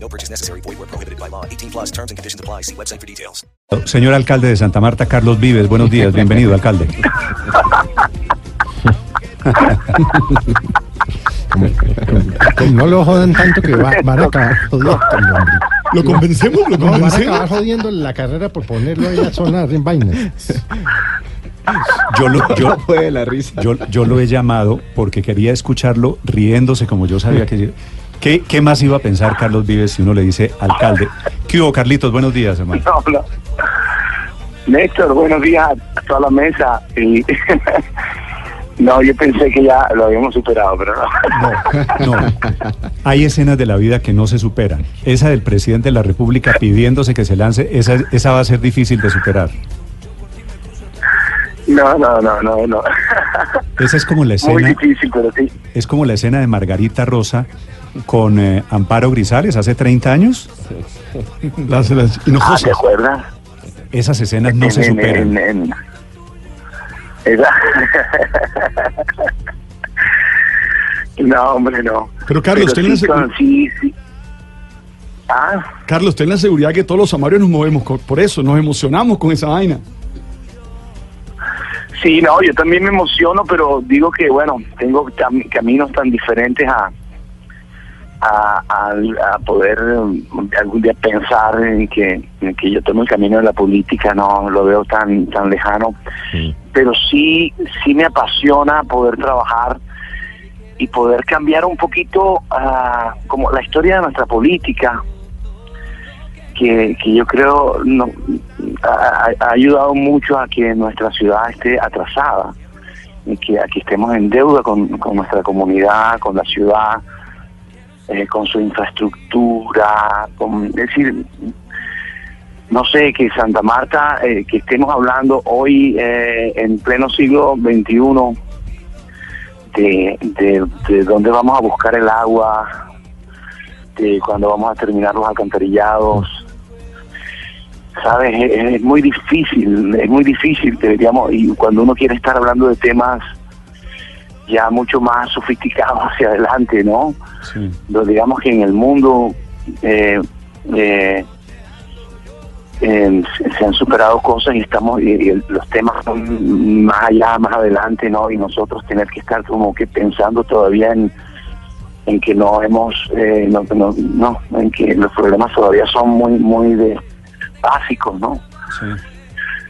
No purchase necessary. Void where prohibited by law. 18 plus terms and conditions apply. See website for details. Señor alcalde de Santa Marta, Carlos Vives, buenos días, bienvenido, alcalde. No lo jodan tanto que va- van a acabar jodiendo. ¿Lo convencemos? ¿Lo No, van a convencemos? acabar jodiendo la carrera por ponerlo ahí a sonar en vainas. Yo lo, yo, yo, yo lo he llamado porque quería escucharlo riéndose como yo sabía que... ¿Qué, qué más iba a pensar Carlos Vives si uno le dice alcalde? ¿Qué hubo, Carlitos? Buenos días, hermano. No, no. Néstor, buenos días a toda la mesa. Y no, yo pensé que ya lo habíamos superado, pero no. No, hay escenas de la vida que no se superan. Esa del presidente de la República pidiéndose que se lance, esa, esa va a ser difícil de superar. No, no, no, no, no. Esa es como la Muy escena, difícil, pero sí. es como la escena de Margarita Rosa con eh, Amparo Grisales hace 30 años. Las, las Ah, ¿te hinojosas. acuerdas? Esas escenas no se En- superan. en- en- Esa- No, hombre, no. Pero, Carlos, Pero ten la sí, con- sí, sí. Ah, Carlos, ten la seguridad que todos los amarios nos movemos por eso, nos emocionamos con esa vaina. Sí, no, yo también me emociono, pero digo que, bueno, tengo cam- caminos tan diferentes a, a, a- a poder um, algún día pensar en que, en que yo tomo el camino de la política, no lo veo tan, tan lejano. Pero sí, sí me apasiona poder trabajar y poder cambiar un poquito ah, como la historia de nuestra política, que, que yo creo no, ha ayudado mucho a que nuestra ciudad esté atrasada, y que, a que estemos en deuda con, con nuestra comunidad, con la ciudad, eh, con su infraestructura, con, es decir, no sé, que Santa Marta, eh, que estemos hablando hoy eh, en pleno siglo XXI de, de, de dónde vamos a buscar el agua, de cuándo vamos a terminar los alcantarillados. Sabes, es, muy difícil, es muy difícil, deberíamos, y cuando uno quiere estar hablando de temas ya mucho más sofisticados hacia adelante, ¿no? Sí. Digamos que en el mundo eh, eh, eh, se- han superado cosas y estamos y, los temas son más allá, más adelante, ¿no? Y nosotros tener que estar como que pensando todavía en en que no hemos eh, no, no, no, en que los problemas todavía son muy muy de básicos, ¿no? Sí.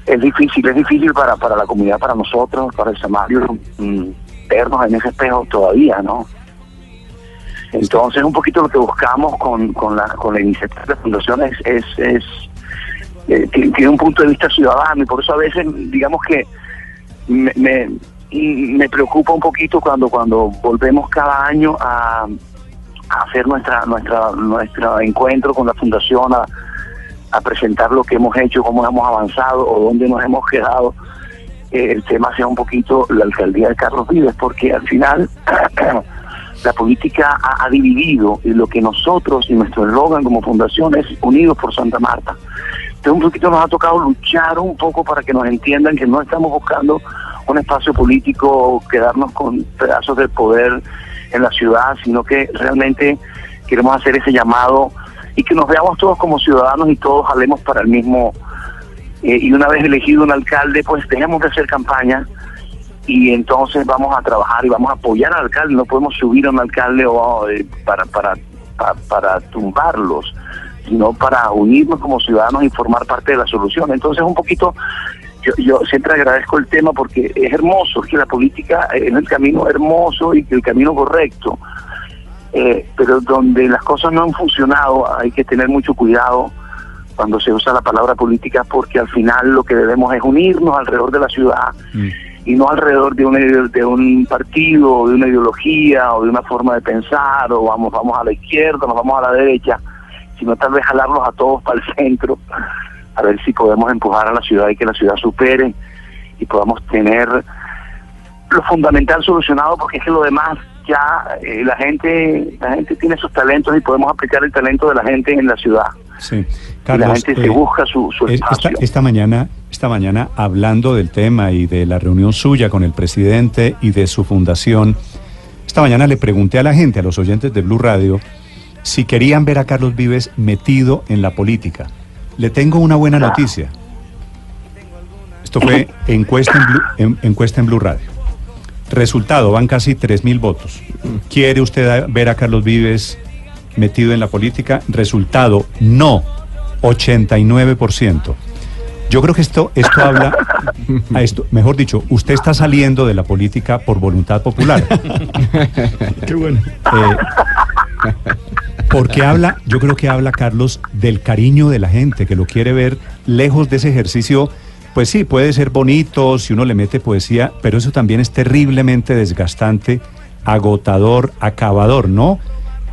es difícil, es difícil para, para la comunidad, para nosotros, para el Samario, mm, vernos en ese espejo todavía, ¿no? Entonces, un poquito lo que buscamos con, con, la, con la iniciativa de fundación es, es, es eh, ti- tiene un punto de vista ciudadano y por eso a veces, digamos que me, me, preocupa un poquito cuando, cuando volvemos cada año a, a hacer nuestra, nuestra, nuestro encuentro con la fundación, a, a presentar lo que hemos hecho, cómo hemos avanzado o dónde nos hemos quedado, eh, el tema sea un poquito la alcaldía de Carlos Vives, porque al final la política ha, dividido y lo que nosotros y nuestro eslogan como fundación es Unidos por Santa Marta. Entonces un poquito nos ha tocado luchar un poco para que nos entiendan que no estamos buscando un espacio político, quedarnos con pedazos de poder en la ciudad, sino que realmente queremos hacer ese llamado y que nos veamos todos como ciudadanos y todos jalemos para el mismo. Eh, y una vez elegido un alcalde, pues dejemos de hacer campaña y entonces vamos a trabajar y vamos a apoyar al alcalde. No podemos subir a un alcalde o, eh, para, para, pa- para tumbarlos, sino para unirnos como ciudadanos y formar parte de la solución. Entonces, un poquito, yo, yo siempre agradezco el tema porque es hermoso, que la política es el camino hermoso y que el camino correcto. Eh, pero donde las cosas no han funcionado hay que tener mucho cuidado cuando se usa la palabra política porque al final lo que debemos es unirnos alrededor de la ciudad Mm. y no alrededor de un, de un partido, o de una ideología o de una forma de pensar o vamos, vamos a la izquierda, nos vamos a la derecha, sino tal vez jalarlos a todos para el centro a ver si podemos empujar a la ciudad y que la ciudad supere y podamos tener lo fundamental solucionado porque es que lo demás ya eh, la gente la gente tiene sus talentos y podemos aplicar el talento de la gente en la ciudad Sí, y la Carlos. gente se eh, busca su, su eh, esta, espacio esta mañana, esta mañana hablando del tema y de la reunión suya con el presidente y de su fundación, esta mañana le pregunté a la gente, a los oyentes de Blue Radio, si querían ver a Carlos Vives metido en la política. Le tengo una buena noticia. Esto fue encuesta en Blue, en- encuesta en Blue Radio. Resultado, van casi 3.000 votos. ¿Quiere usted ver a Carlos Vives metido en la política? Resultado, no, 89%. Yo creo que esto, esto habla, a esto, mejor dicho, usted está saliendo de la política por voluntad popular. Qué bueno. Eh, porque habla, yo creo que habla Carlos del cariño de la gente que lo quiere ver lejos de ese ejercicio. Pues sí, puede ser bonito si uno le mete poesía, pero eso también es terriblemente desgastante, agotador, acabador, ¿no?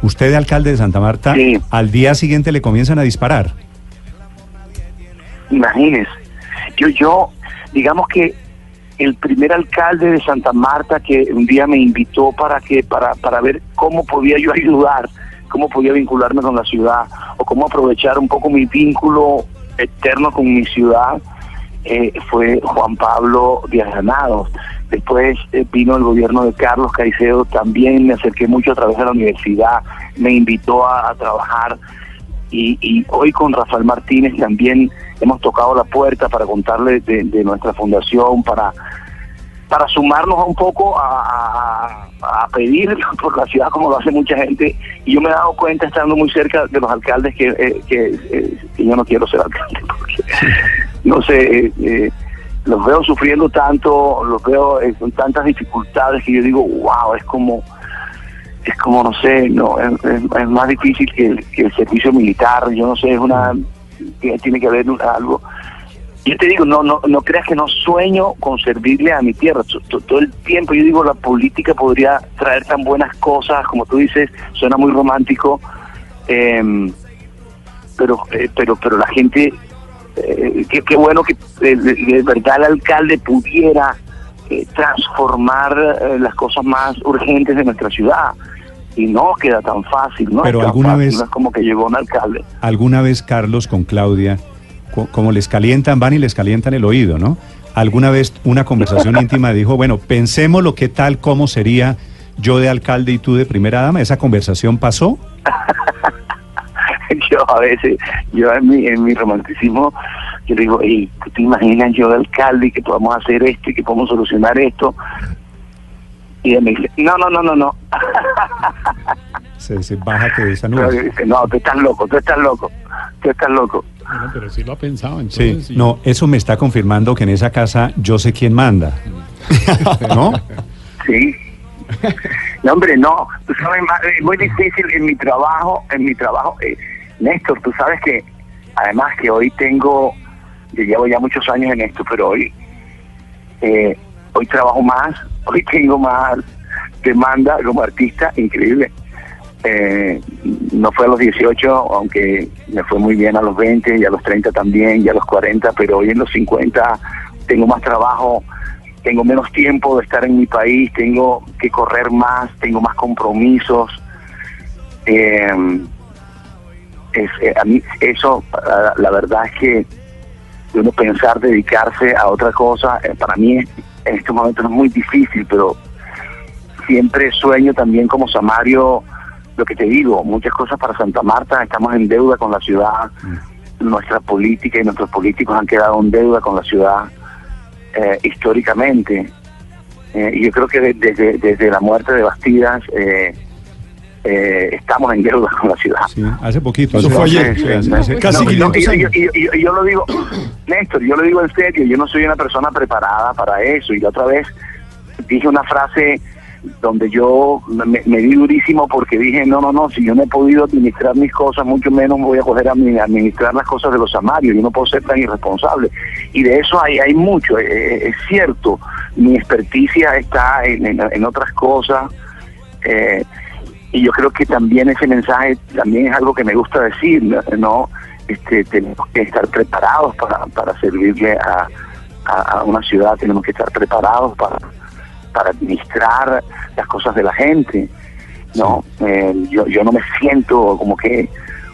Usted, alcalde de Santa Marta, Sí. al día siguiente le comienzan a disparar. Imagínese, yo, yo, digamos que el primer alcalde de Santa Marta que un día me invitó para que, para, para ver cómo podía yo ayudar, cómo podía vincularme con la ciudad, o cómo aprovechar un poco mi vínculo eterno con mi ciudad, eh, fue Juan Pablo Díaz Granados. Después eh, vino el gobierno de Carlos Caicedo, también me acerqué mucho a través de la universidad, me invitó a- trabajar y, hoy con Rafael Martínez también hemos tocado la puerta para contarle de, nuestra fundación, para para sumarnos un poco a, pedir por la ciudad como lo hace mucha gente. Y yo me he dado cuenta estando muy cerca de los alcaldes que, eh, que, eh, que yo no quiero ser alcalde porque no sé eh, los veo sufriendo tanto los veo con tantas dificultades que yo digo wow es como es como no sé no es, más difícil que el, que el servicio militar yo no sé es una tiene que haber algo yo te digo no no no creas que no sueño con servirle a mi tierra. Todo el tiempo yo digo la política podría traer tan buenas cosas como tú dices suena muy romántico em, pero eh, pero pero la gente eh, qué, qué bueno que eh, de, de verdad el alcalde pudiera eh, transformar eh, las cosas más urgentes de nuestra ciudad y no queda tan fácil no Pero es alguna fácil, vez- no es como que llegó un alcalde Alguna vez Carlos con Claudia, co- como les calientan, van y les calientan el oído, ¿no? Alguna vez una conversación íntima dijo, bueno, pensemos lo que tal, cómo sería yo de alcalde y tú de primera dama. ¿Esa conversación pasó? yo a veces, yo en mi, en mi romanticismo, yo digo, hey, ¿tú te imaginas yo de alcalde y que podamos hacer esto y que podemos solucionar esto? Y ella me dice, no, no, no, no, no. Se, se de esa nube. yo dice, no, tú estás loco, tú estás loco, tú estás loco. Bueno, pero sí lo ha pensado, entonces. sí. no, eso me está confirmando que en esa casa yo sé quién manda. ¿No? Sí. No, hombre, no. Tú sabes, es muy difícil en mi trabajo, en mi trabajo. eh, Néstor, tú sabes que, además que hoy tengo, yo llevo ya muchos años en esto, pero hoy, eh, hoy trabajo más, hoy tengo más demanda como artista, increíble. Eh, no fue a los 18, aunque me fue muy bien a los 20 y a los 30 también y a los 40, pero hoy en los 50 tengo más trabajo, tengo menos tiempo de estar en mi país, tengo que correr más, tengo más compromisos. Eh, es, eh, a mí eso, la verdad es que uno pensar dedicarse a otra cosa, eh, para mí es- en estos momentos es muy difícil, pero siempre sueño también como Samario, lo que te digo, muchas cosas para Santa Marta, estamos en deuda con la ciudad, nuestra política y nuestros políticos han quedado en deuda con la ciudad eh, históricamente. Eh, y yo creo que de- desde, desde la muerte de Bastidas eh, estamos en deuda con la ciudad. Sí, hace poquito. Eso fue ayer. 500 yo, lo digo, Néstor, yo lo digo en serio, yo no soy una persona preparada para eso. Y la otra vez dije una frase donde yo me, me di durísimo porque dije, no, no, no, si yo no he podido administrar mis cosas, mucho menos voy a coger a mi- administrar las cosas de los samarios, yo no puedo ser tan irresponsable. Y de eso hay, hay mucho, eh, eh, es cierto, mi experticia está en, en- en otras cosas. eh, y yo creo que también ese mensaje también es algo que me gusta decir, ¿no? este, tenemos que estar preparados para, para servirle a, a- a una ciudad, tenemos que estar preparados para, para administrar las cosas de la gente, ¿no? Eh, yo, yo no me siento como que,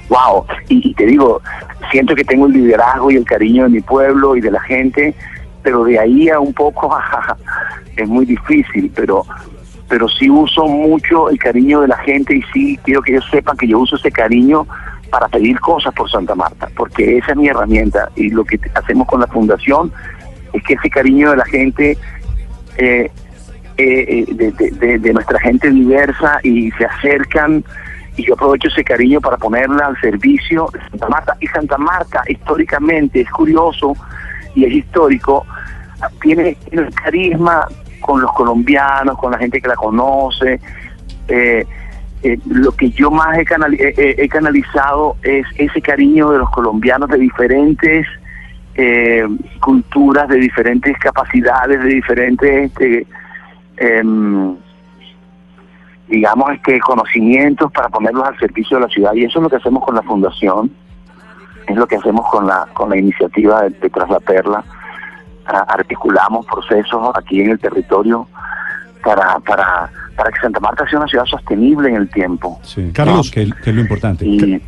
wow, y, y te digo, siento que tengo el liderazgo y el cariño de mi pueblo y de la gente, pero de ahí a un poco es muy difícil, pero pero sí uso mucho el cariño de la gente y sí quiero que ellos sepan que yo uso ese cariño para pedir cosas por Santa Marta, porque esa es mi herramienta y lo que hacemos con la fundación es que ese cariño de la gente, eh, eh, eh, de nuestra gente diversa y se acercan y yo aprovecho ese cariño para ponerla al servicio de Santa Marta. Y Santa Marta históricamente es curioso y es histórico, tiene, tiene un carisma con los colombianos, con la gente que la conoce. Eh, eh, lo que yo más he, canali- he canalizado es ese cariño de los colombianos de diferentes eh, culturas, de diferentes capacidades, de diferentes, este, em, digamos, este, conocimientos para ponerlos al servicio de la ciudad. Y eso es lo que hacemos con la fundación, es lo que hacemos con la, con la iniciativa de, de Tras la Perla. Ah, articulamos procesos aquí en el territorio para, para, para que Santa Marta sea una ciudad sostenible en el tiempo. Sí, Carlos. que, que es lo importante. Y,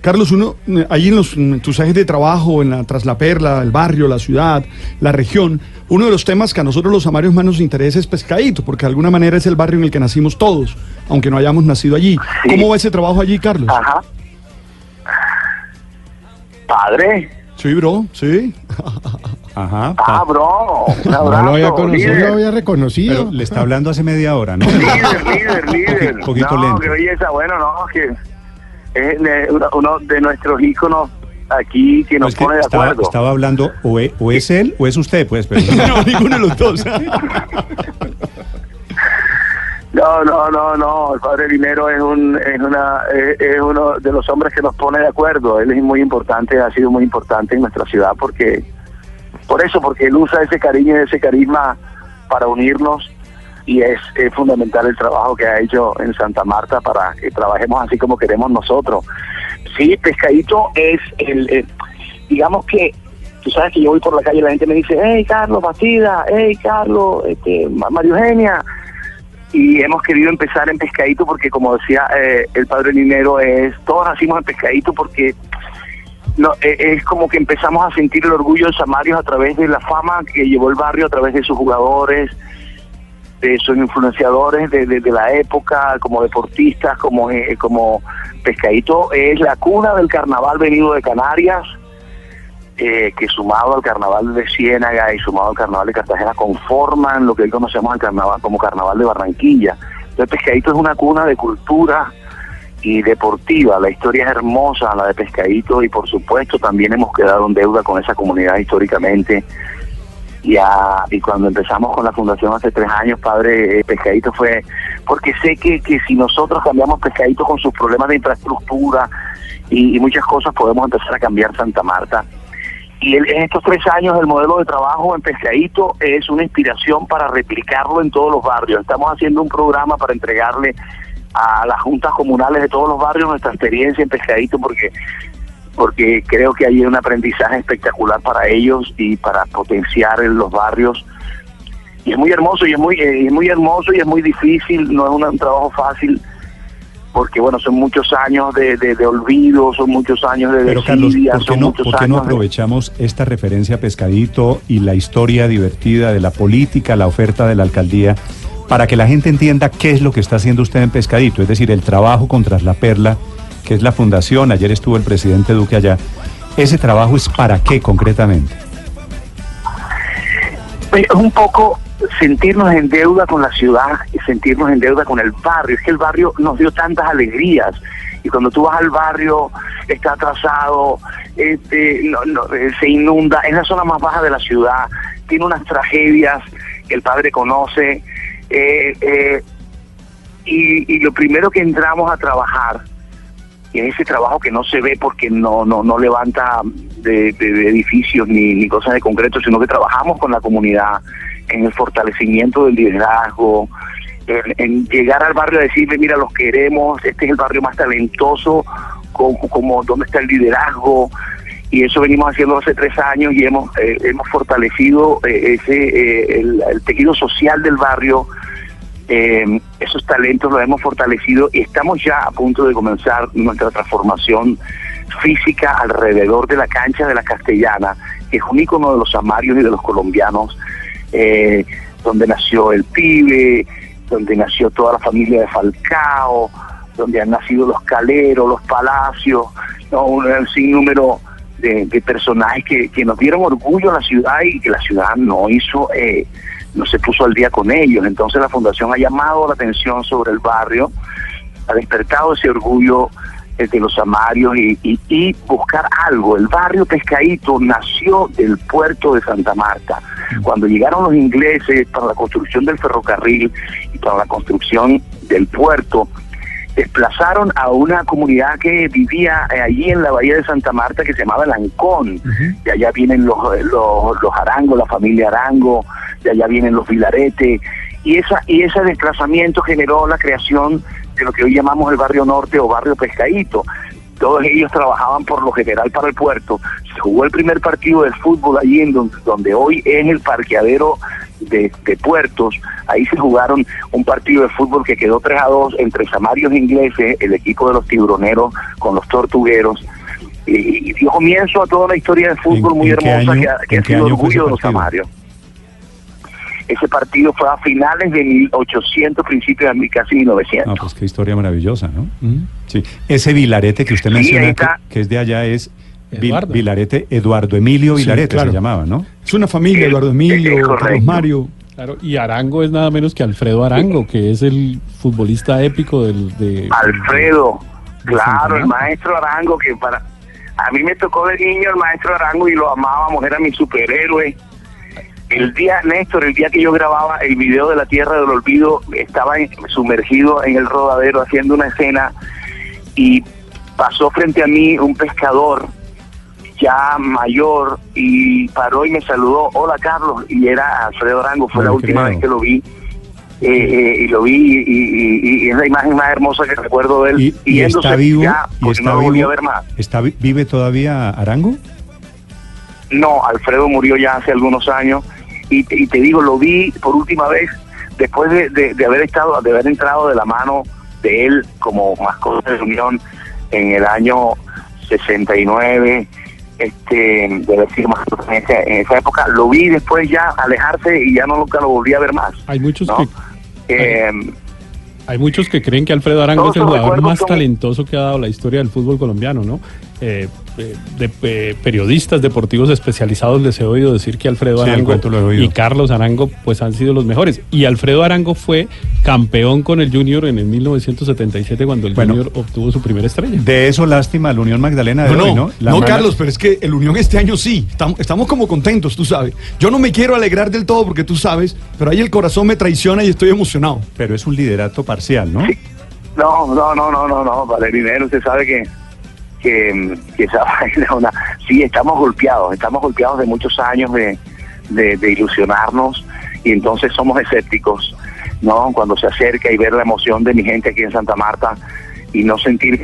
Carlos, uno, ahí en, los, en tus ejes de trabajo, en la Tras la Perla, el barrio, la ciudad, la región, uno de los temas que a nosotros los amarios más nos interesa es Pescadito, porque de alguna manera es el barrio en el que nacimos todos, aunque no hayamos nacido allí. Sí. ¿Cómo va ese trabajo allí, Carlos? ajá. Padre, Sí, bro, sí. Ajá. ah, bro, un No lo había conocido, no líder. lo había reconocido. pero le está hablando hace media hora, ¿no? líder, líder, líder. Poqui- poquito no, lento. belleza, bueno, no, que es de- uno, de nuestros íconos aquí que No, nos es que pone de estaba, acuerdo. estaba hablando, o e- o es él o es usted, pues. Pero, no, ninguno de los dos. No, no, no, no, el padre Dinero es un es una es, uno de los hombres que nos pone de acuerdo. Él es muy importante, ha sido muy importante en nuestra ciudad porque por eso, porque él usa ese cariño y ese carisma para unirnos y es, fundamental el trabajo que ha hecho en Santa Marta para que trabajemos así como queremos nosotros. Sí, Pescadito es el, el- digamos que tú sabes que yo voy por la calle y la gente me dice, hey Carlos Bastida, hey Carlos, este, Ma- Mario Eugenia, y hemos querido empezar en Pescadito porque como decía eh, el padre Linero es todos nacimos en Pescadito porque no, eh, es como que empezamos a sentir el orgullo de Samarios a través de la fama que llevó el barrio a través de sus jugadores de sus influenciadores de- de la época como deportistas como eh, como Pescadito. Es la cuna del carnaval venido de Canarias eh, que sumado al carnaval de Ciénaga y sumado al carnaval de Cartagena conforman lo que hoy conocemos al carnaval, como carnaval de Barranquilla. Entonces Pescadito es una cuna de cultura y deportiva, la historia es hermosa, la de Pescadito, y por supuesto también hemos quedado en deuda con esa comunidad históricamente. Y, a- y cuando empezamos con la fundación hace tres años, padre, eh, Pescadito fue, porque sé que, que si nosotros cambiamos Pescadito con sus problemas de infraestructura y muchas cosas, podemos empezar a cambiar Santa Marta. Y en estos tres años el modelo de trabajo en Pescadito es una inspiración para replicarlo en todos los barrios. Estamos haciendo un programa para entregarle a las juntas comunales de todos los barrios nuestra experiencia en Pescadito porque porque creo que hay un aprendizaje espectacular para ellos y para potenciar en los barrios y es muy hermoso y es muy eh, es muy hermoso y es muy difícil no es un trabajo fácil porque bueno son muchos años de, de, de olvido son muchos años de pero Carlos, desidia, ¿por qué son no, por qué no de- aprovechamos esta referencia a Pescadito y la historia divertida de la política, la oferta de la alcaldía, para que la gente entienda qué es lo que está haciendo usted en Pescadito? Es decir, el trabajo contra la perla, que es la fundación, ayer estuvo el presidente Duque allá. ¿Ese trabajo es para qué concretamente? es un poco sentirnos en deuda con la ciudad y sentirnos en deuda con el barrio. Es que el barrio nos dio tantas alegrías y cuando tú vas al barrio está atrasado, este, no, no, eh, se inunda, es la zona más baja de la ciudad, tiene unas tragedias que el padre conoce eh, eh, y, lo primero que entramos a trabajar y es ese trabajo que no se ve porque no no no levanta de- de edificios ni, ni cosas de concreto, sino que trabajamos con la comunidad en el fortalecimiento del liderazgo, en, llegar al barrio a decirle, mira, los queremos, este es el barrio más talentoso cómo- dónde está el liderazgo, y eso venimos haciendo hace tres años y hemos, eh, hemos fortalecido eh, ese eh, el, el tejido social del barrio, eh, esos talentos los hemos fortalecido y estamos ya a punto de comenzar nuestra transformación física alrededor de la cancha de la Castellana, que es un ícono de los amarios y de los colombianos, eh, donde nació el pibe, donde nació toda la familia de Falcao, donde han nacido los caleros, los palacios, ¿no? un, un sinnúmero de, personajes que, nos dieron orgullo a la ciudad y que la ciudad no hizo, eh, no se puso al día con ellos. Entonces la fundación ha llamado la atención sobre el barrio, ha despertado ese orgullo de los amarios y, y, y buscar algo. El barrio Pescadito nació del puerto de Santa Marta. Cuando llegaron los ingleses para la construcción del ferrocarril y para la construcción del puerto, desplazaron a una comunidad que vivía eh, allí en la bahía de Santa Marta que se llamaba el Ancón. De allá vienen los, los, los Arango, la familia Arango, de allá vienen los Vilarete. Y, esa, y ese desplazamiento generó la creación de lo que hoy llamamos el barrio norte o barrio Pescadito. Todos ellos trabajaban por lo general para el puerto. Se jugó el primer partido de fútbol allí en donde, donde hoy es el parqueadero de, de puertos. Ahí se jugaron un partido de fútbol que quedó 3 a 2 entre Samarios ingleses, el equipo de los tiburoneros con los tortugueros. Y, y dio comienzo a toda una historia de fútbol ¿En- muy hermosa año- que ha, que ha sido orgullo de los? Samarios. Ese partido fue a finales de 1800, principios de mil- casi 1900. No, pues qué historia maravillosa, ¿no? Sí. Ese Vilarete que usted Sí, menciona, que, es de allá, es Eduardo. Vilarete, Eduardo Emilio Sí, Vilarete claro. se llamaba, ¿no? Es una familia, Eduardo Emilio. Carlos Mario. Claro, y Arango es nada menos que Alfredo Arango, que es el futbolista épico del de Alfredo, de claro, el maestro Arango, que para a mí me tocó de niño el maestro Arango y lo amábamos, era mi superhéroe. El día, Néstor, el día que yo grababa el video de la Tierra del Olvido, estaba en- sumergido en el rodadero haciendo una escena y pasó frente a mí un pescador ya mayor y paró y me saludó, hola Carlos, y era Alfredo Arango, fue No la última creo. vez que lo vi. eh, eh, y lo vi y, y- y- y es la imagen más hermosa que recuerdo de él Y, está vivo, ya, está no volví a vivo, ver más está vi- vive todavía Arango. no Alfredo murió ya hace algunos años y, y te digo lo vi por última vez después de, de- de haber estado de haber entrado de la mano de él como mascota de unión en el año 69 este de decir más en esa, en esa época lo vi después ya alejarse y ya no nunca lo volví a ver más Hay muchos ¿no? que Eh, hay muchos que creen que Alfredo Arango es el jugador más son- talentoso que ha dado la historia del fútbol colombiano, ¿no? Eh, eh, de eh, periodistas deportivos especializados les he oído decir que Alfredo Arango cuento lo he oído. y Carlos Arango pues han sido los mejores. Y Alfredo Arango fue campeón con el Junior en el 1977 cuando el Bueno. Junior obtuvo su primera estrella. De eso lástima la Unión Magdalena de No, hoy, no, ¿no? La no, mala- Carlos, pero es que el Unión este año sí. Estamos, estamos como contentos, tú sabes. Yo no me quiero alegrar del todo porque tú sabes, pero ahí el corazón me traiciona y estoy emocionado. Pero es un liderato parcial, ¿no? No, no, no, no, no, no, Valerinero, usted sabe que, que, esa vaina. Sí, estamos golpeados, estamos golpeados de muchos años de, ilusionarnos y entonces somos escépticos, ¿no? Cuando se acerca y ver la emoción de mi gente aquí en Santa Marta y no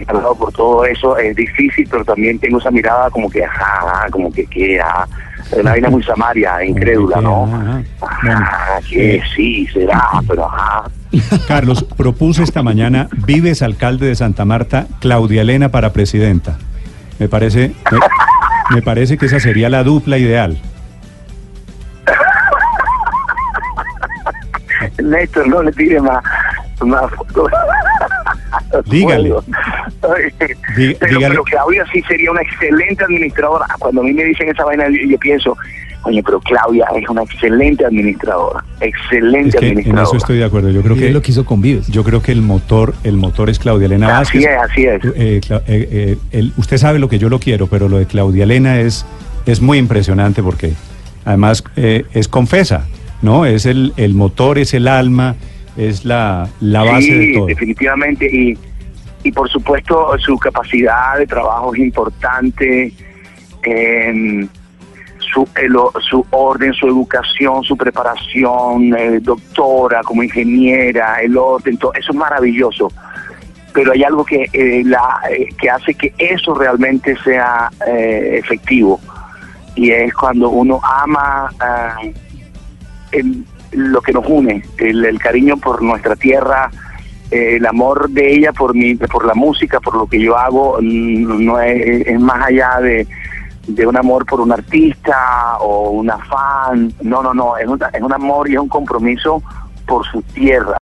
cargado por todo eso es difícil, pero también tengo esa mirada como que, ajá, como que, que, ajá. Una vaina muy samaria, incrédula, ¿no? ajá. Ajá, que sí, será, pero ajá. Carlos, propuso esta mañana, vives alcalde de Santa Marta, Claudia Elena para presidenta. Me parece, me, me parece que esa sería la dupla ideal. Néstor, no le tire más, más Dígale. Dí- pero, pero Claudia sí sería una excelente administradora. Cuando a mí me dicen esa vaina, yo, yo pienso, oye, pero Claudia es una excelente administradora. Excelente Es que en administradora. eso estoy de acuerdo. Yo creo Y que es lo que hizo con Vives. yo creo que el motor, el motor es Claudia Elena Así Vázquez. es, así es. Eh, Cla- eh, eh, el- usted sabe lo que yo lo quiero, pero lo de Claudia Elena es, es muy impresionante porque además eh, es confesa, ¿no? Es el, el motor, es el alma, es la, la base sí, de todo. definitivamente. Y, y por supuesto su capacidad de trabajo es importante. em, su, o- su orden, su educación, su preparación, eh, doctora como ingeniera, el orden, todo, eso es maravilloso. pero hay algo que, eh, la, eh, que hace que eso realmente sea eh, efectivo y es cuando uno ama ah, lo que nos une, el, el cariño por nuestra tierra, eh, el amor de ella por mi, por la música, por lo que yo hago, mm, no es, es más allá de, de un amor por un artista o una fan, no, no, no, es un, es un amor y es un compromiso por su tierra.